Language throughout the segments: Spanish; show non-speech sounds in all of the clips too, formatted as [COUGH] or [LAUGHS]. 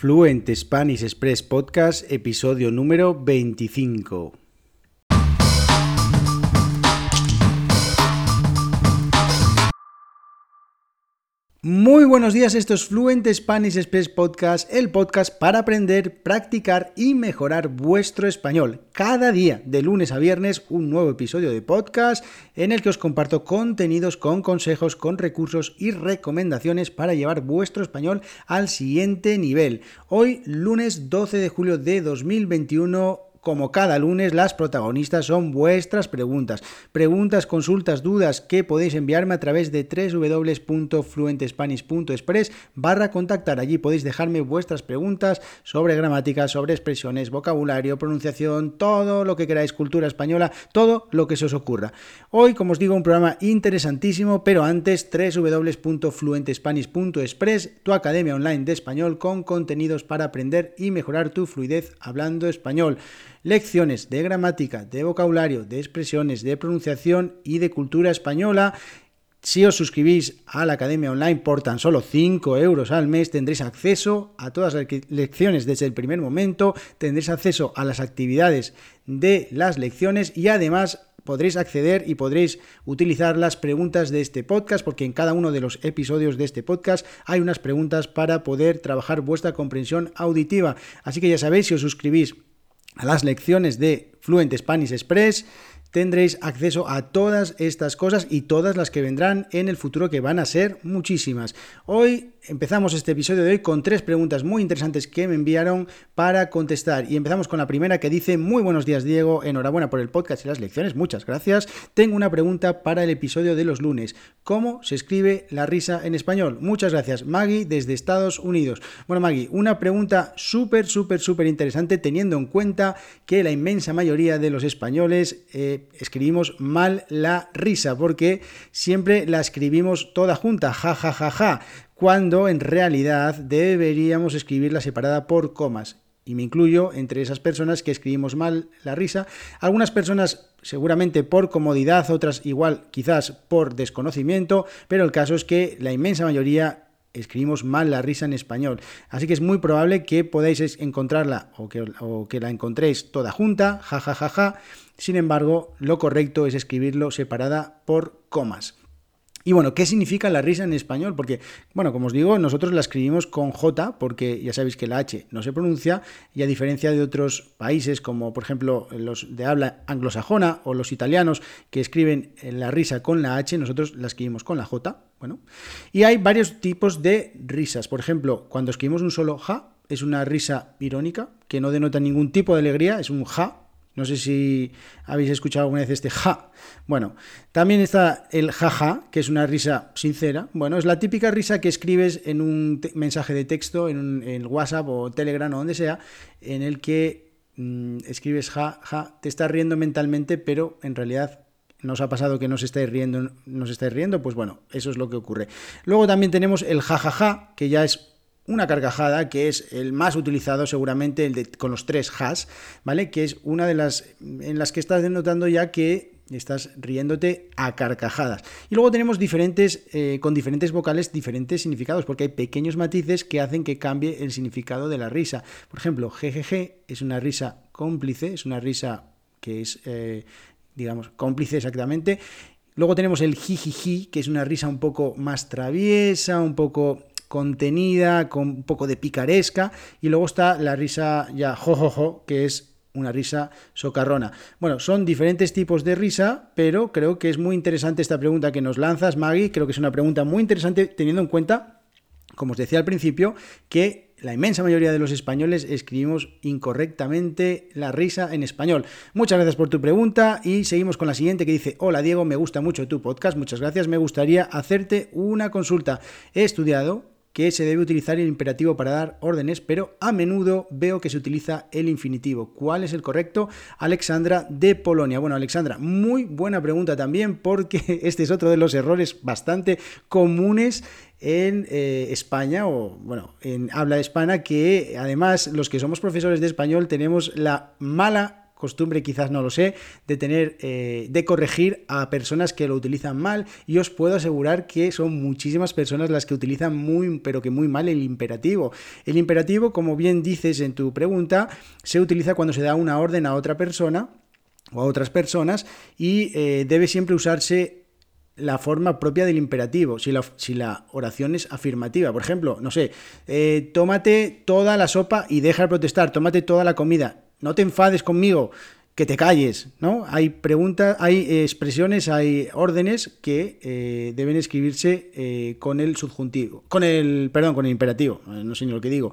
Fluent Spanish Express Podcast, episodio número 25. Muy buenos días, esto es Fluent Spanish Express Podcast, el podcast para aprender, practicar y mejorar vuestro español. Cada día, de lunes a viernes, un nuevo episodio de podcast en el que os comparto contenidos con consejos, con recursos y recomendaciones para llevar vuestro español al siguiente nivel. Hoy, lunes 12 de julio de 2021, como cada lunes, las protagonistas son vuestras preguntas. Preguntas, consultas, dudas que podéis enviarme a través de www.fluentespanish.express barra contactar. Allí podéis dejarme vuestras preguntas sobre gramática, sobre expresiones, vocabulario, pronunciación, todo lo que queráis, cultura española, todo lo que se os ocurra. Hoy, como os digo, un programa interesantísimo, pero antes www.fluentespanish.express, tu academia online de español con contenidos para aprender y mejorar tu fluidez hablando español lecciones de gramática, de vocabulario, de expresiones, de pronunciación y de cultura española. Si os suscribís a la Academia Online por tan solo 5 euros al mes, tendréis acceso a todas las lecciones desde el primer momento, tendréis acceso a las actividades de las lecciones y además podréis acceder y podréis utilizar las preguntas de este podcast, porque en cada uno de los episodios de este podcast hay unas preguntas para poder trabajar vuestra comprensión auditiva. Así que ya sabéis, si os suscribís a las lecciones de Fluent Spanish Express, tendréis acceso a todas estas cosas y todas las que vendrán en el futuro, que van a ser muchísimas. Hoy empezamos este episodio de hoy con tres preguntas muy interesantes que me enviaron para contestar. Y empezamos con la primera que dice, muy buenos días Diego, enhorabuena por el podcast y las lecciones, muchas gracias. Tengo una pregunta para el episodio de los lunes. ¿Cómo se escribe la risa en español? Muchas gracias, Maggie, desde Estados Unidos. Bueno, Maggie, una pregunta súper, súper, súper interesante teniendo en cuenta que la inmensa mayoría de los españoles eh, escribimos mal la risa, porque siempre la escribimos toda junta, ja, ja, ja, ja cuando en realidad deberíamos escribirla separada por comas. Y me incluyo entre esas personas que escribimos mal la risa. Algunas personas seguramente por comodidad, otras igual quizás por desconocimiento, pero el caso es que la inmensa mayoría escribimos mal la risa en español. Así que es muy probable que podáis encontrarla o que, la encontréis toda junta, ja, ja, ja, ja. Sin embargo, lo correcto es escribirlo separada por comas. Y bueno, ¿qué significa la risa en español? Porque, bueno, como os digo, nosotros la escribimos con J, porque ya sabéis que la H no se pronuncia, y a diferencia de otros países, como por ejemplo los de habla anglosajona o los italianos que escriben la risa con la H, nosotros la escribimos con la J. Bueno, y hay varios tipos de risas. Por ejemplo, cuando escribimos un solo ja, es una risa irónica, que no denota ningún tipo de alegría, es un ja, no sé si habéis escuchado alguna vez este ja. Bueno, también está el jaja, que es una risa sincera. Bueno, es la típica risa que escribes en un mensaje de texto, en, un, WhatsApp o Telegram o donde sea, en el que mm, escribes ja, ja, te estás riendo mentalmente, pero en realidad ¿No os ha pasado que no os estáis riendo? ¿No os estáis riendo? Pues bueno, eso es lo que ocurre. Luego también tenemos el jajaja, que ya es una carcajada que es el más utilizado seguramente, el de, con los tres has, ¿vale? Que es una de las en las que estás denotando ya que estás riéndote a carcajadas. Y luego tenemos diferentes, eh, con diferentes vocales, diferentes significados, porque hay pequeños matices que hacen que cambie el significado de la risa. Por ejemplo, GGG es una risa cómplice, es una risa que es, eh, digamos, cómplice exactamente. Luego tenemos el jijiji, que es una risa un poco más traviesa, un poco contenida, con un poco de picaresca, y luego está la risa ya jojojo, que es una risa socarrona. Bueno, son diferentes tipos de risa, pero creo que es muy interesante esta pregunta que nos lanzas, Maggie. Creo que es una pregunta muy interesante teniendo en cuenta, como os decía al principio, que la inmensa mayoría de los españoles escribimos incorrectamente la risa en español. Muchas gracias por tu pregunta y seguimos con la siguiente que dice, hola Diego, me gusta mucho tu podcast, muchas gracias, me gustaría hacerte una consulta. He estudiado que se debe utilizar el imperativo para dar órdenes, pero a menudo veo que se utiliza el infinitivo. ¿Cuál es el correcto? Alexandra de Polonia. Bueno, Alexandra, muy buena pregunta también porque [LAUGHS] este es otro de los errores bastante comunes en eh, España o bueno, en habla hispana que además los que somos profesores de español tenemos la mala costumbre, quizás no lo sé, de tener, eh, de corregir a personas que lo utilizan mal y os puedo asegurar que son muchísimas personas las que utilizan muy, pero que muy mal el imperativo. El imperativo, como bien dices en tu pregunta, se utiliza cuando se da una orden a otra persona o a otras personas y eh, debe siempre usarse la forma propia del imperativo, si la, si la, oración es afirmativa. Por ejemplo, no sé, eh, tómate toda la sopa y deja de protestar, tómate toda la comida, no te enfades conmigo, que te calles, ¿no? Hay preguntas, hay expresiones, hay órdenes que eh, deben escribirse eh, con el subjuntivo, con el, perdón, con el imperativo, no sé ni lo que digo.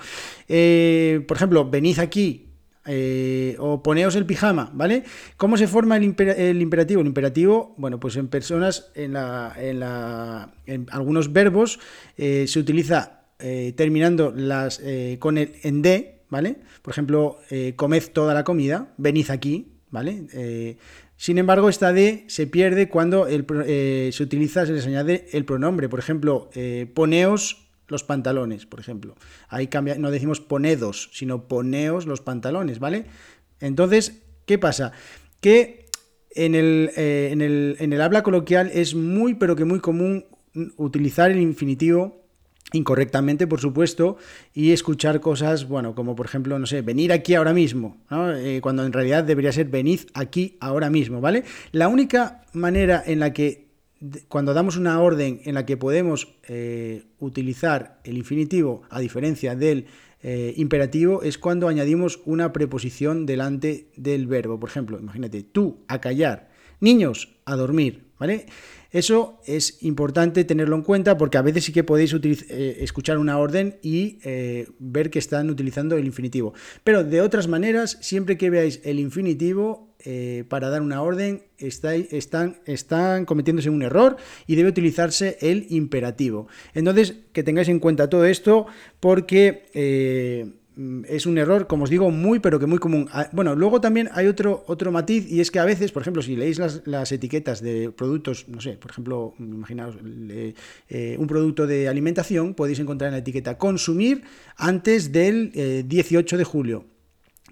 por ejemplo, venid aquí, eh, o poneos el pijama, ¿vale? ¿Cómo se forma el, imperativo? El imperativo, bueno, pues en personas, en, la, en, la, en algunos verbos eh, se utiliza eh, terminando las con el en de, ¿vale? Por ejemplo, comed toda la comida, venid aquí, ¿vale? sin embargo, esta de se pierde cuando se utiliza, se les añade el pronombre. Por ejemplo, poneos los pantalones, por ejemplo. Ahí cambia, no decimos ponedos, sino poneos los pantalones, ¿vale? Entonces, ¿qué pasa? Que eh, en el habla coloquial es muy, pero que muy común utilizar el infinitivo incorrectamente, por supuesto, y escuchar cosas, bueno, como por ejemplo, no sé, venir aquí ahora mismo, eh, cuando en realidad debería ser venid aquí ahora mismo, ¿vale? La única manera en la que cuando damos una orden en la que podemos eh, utilizar el infinitivo a diferencia del eh, imperativo es cuando añadimos una preposición delante del verbo. Por ejemplo, imagínate, tú a callar, niños a dormir, ¿vale? Eso es importante tenerlo en cuenta porque a veces sí que podéis eh, escuchar una orden y ver que están utilizando el infinitivo. Pero de otras maneras, siempre que veáis el infinitivo, eh, para dar una orden están, están cometiéndose un error y debe utilizarse el imperativo. Entonces, que tengáis en cuenta todo esto porque eh, es un error, como os digo, muy pero que muy común. Ah, bueno, luego también hay otro, otro matiz y es que a veces, por ejemplo, si leéis las, etiquetas de productos, no sé, por ejemplo, imaginaos eh, un producto de alimentación, podéis encontrar en la etiqueta consumir antes del 18 de julio.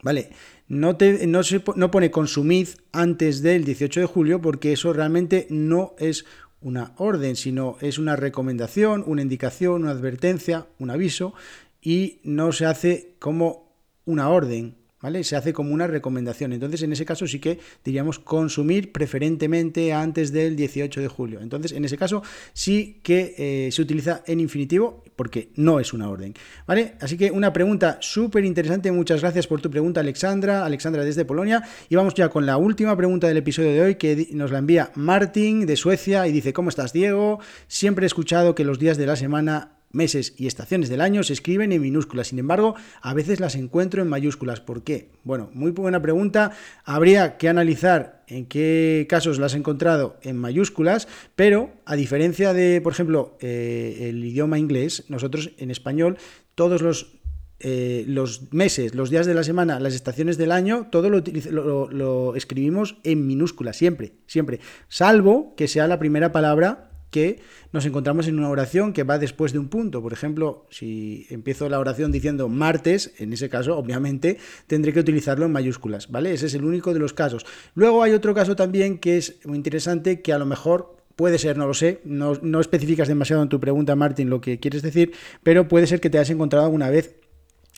¿Vale? No, te, no, se, no pone consumid antes del 18 de julio porque eso realmente no es una orden, sino es una recomendación, una indicación, una advertencia, un aviso y no se hace como una orden. ¿vale? Se hace como una recomendación. Entonces, en ese caso sí que diríamos consumir preferentemente antes del 18 de julio. Entonces, en ese caso sí que eh, se utiliza en infinitivo porque no es una orden, ¿vale? Así que una pregunta súper interesante. Muchas gracias por tu pregunta, Alexandra. Alexandra desde Polonia. Y vamos ya con la última pregunta del episodio de hoy que nos la envía Martín de Suecia y dice, ¿cómo estás, Diego? Siempre he escuchado que los días de la semana meses y estaciones del año se escriben en minúsculas. Sin embargo, a veces las encuentro en mayúsculas. ¿Por qué? Bueno, muy buena pregunta. Habría que analizar en qué casos las he encontrado en mayúsculas, pero a diferencia de, por ejemplo, eh, el idioma inglés, nosotros en español todos los eh, los meses, los días de la semana, las estaciones del año, todo lo, lo, escribimos en minúsculas, siempre, siempre, salvo que sea la primera palabra que nos encontramos en una oración que va después de un punto. Por ejemplo, si empiezo la oración diciendo martes, en ese caso, obviamente, tendré que utilizarlo en mayúsculas, ¿vale? Ese es el único de los casos. Luego hay otro caso también que es muy interesante, que a lo mejor Puede ser, no lo sé, no, especificas demasiado en tu pregunta, Martín, lo que quieres decir, pero puede ser que te hayas encontrado alguna vez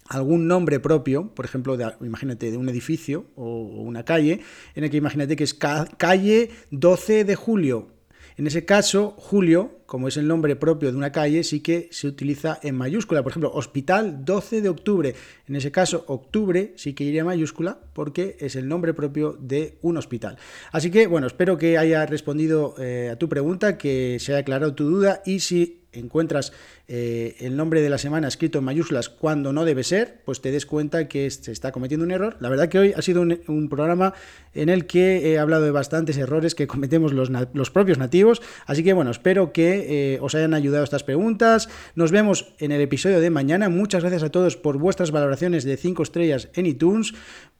algún nombre propio, por ejemplo, de, imagínate, de un edificio o una calle, en el que imagínate que es calle 12 de julio, en ese caso, Julio, como es el nombre propio de una calle, sí que se utiliza en mayúscula. Por ejemplo, Hospital 12 de octubre. En ese caso, octubre sí que iría en mayúscula porque es el nombre propio de un hospital. Así que, bueno, espero que haya respondido eh, a tu pregunta, que se haya aclarado tu duda y si encuentras eh, el nombre de la semana escrito en mayúsculas cuando no debe ser, pues te des cuenta que se está cometiendo un error. La verdad que hoy ha sido un, programa en el que he hablado de bastantes errores que cometemos los, los propios nativos, así que bueno, espero que eh, os hayan ayudado estas preguntas. Nos vemos en el episodio de mañana. Muchas gracias a todos por vuestras valoraciones de 5 estrellas en iTunes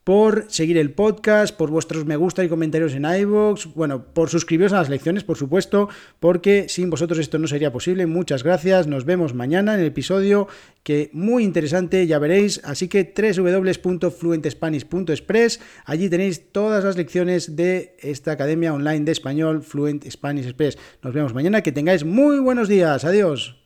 por seguir el podcast, por vuestros me gusta y comentarios en iVoox, bueno, por suscribiros a las lecciones, por supuesto, porque sin vosotros esto no sería posible. Muchas gracias, nos vemos mañana en el episodio que muy interesante, ya veréis, así que www.fluentespanish.express, allí tenéis todas las lecciones de esta academia online de español Fluent Spanish Express. Nos vemos mañana, que tengáis muy buenos días, adiós.